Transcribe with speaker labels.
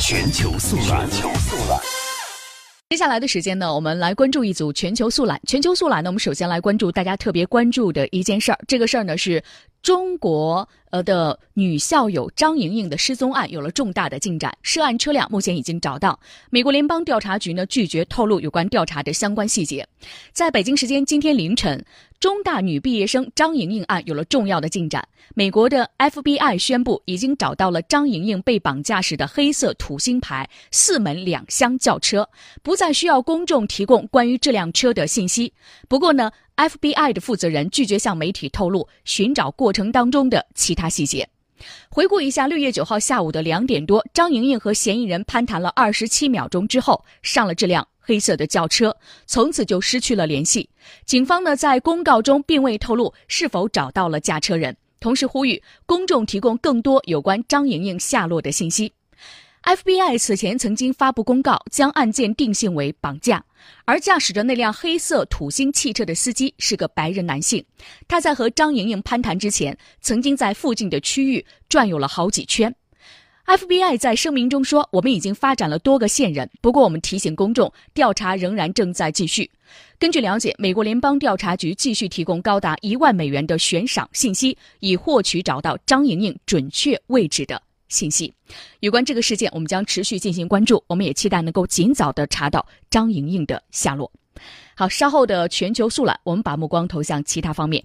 Speaker 1: 全球速览。全球速览。
Speaker 2: 接下来的时间呢，我们来关注一组全球速览。全球速览呢，我们首先来关注大家特别关注的一件事儿。这个事儿呢是。中国呃的女校友张莹莹的失踪案有了重大的进展，涉案车辆目前已经找到。美国联邦调查局呢拒绝透露有关调查的相关细节。在北京时间今天凌晨，中大女毕业生张莹莹案有了重要的进展。美国的 FBI 宣布已经找到了张莹莹被绑架时的黑色土星牌四门两厢轿车，不再需要公众提供关于这辆车的信息。不过呢。FBI 的负责人拒绝向媒体透露寻找过程当中的其他细节。回顾一下，六月九号下午的两点多，张莹莹和嫌疑人攀谈了二十七秒钟之后，上了这辆黑色的轿车，从此就失去了联系。警方呢在公告中并未透露是否找到了驾车人，同时呼吁公众提供更多有关张莹莹下落的信息。FBI 此前曾经发布公告，将案件定性为绑架。而驾驶着那辆黑色土星汽车的司机是个白人男性。他在和张莹莹攀谈之前，曾经在附近的区域转悠了好几圈。FBI 在声明中说：“我们已经发展了多个线人，不过我们提醒公众，调查仍然正在继续。”根据了解，美国联邦调查局继续提供高达一万美元的悬赏信息，以获取找到张莹莹准确位置的。信息，有关这个事件，我们将持续进行关注。我们也期待能够尽早的查到张莹莹的下落。好，稍后的全球速览，我们把目光投向其他方面。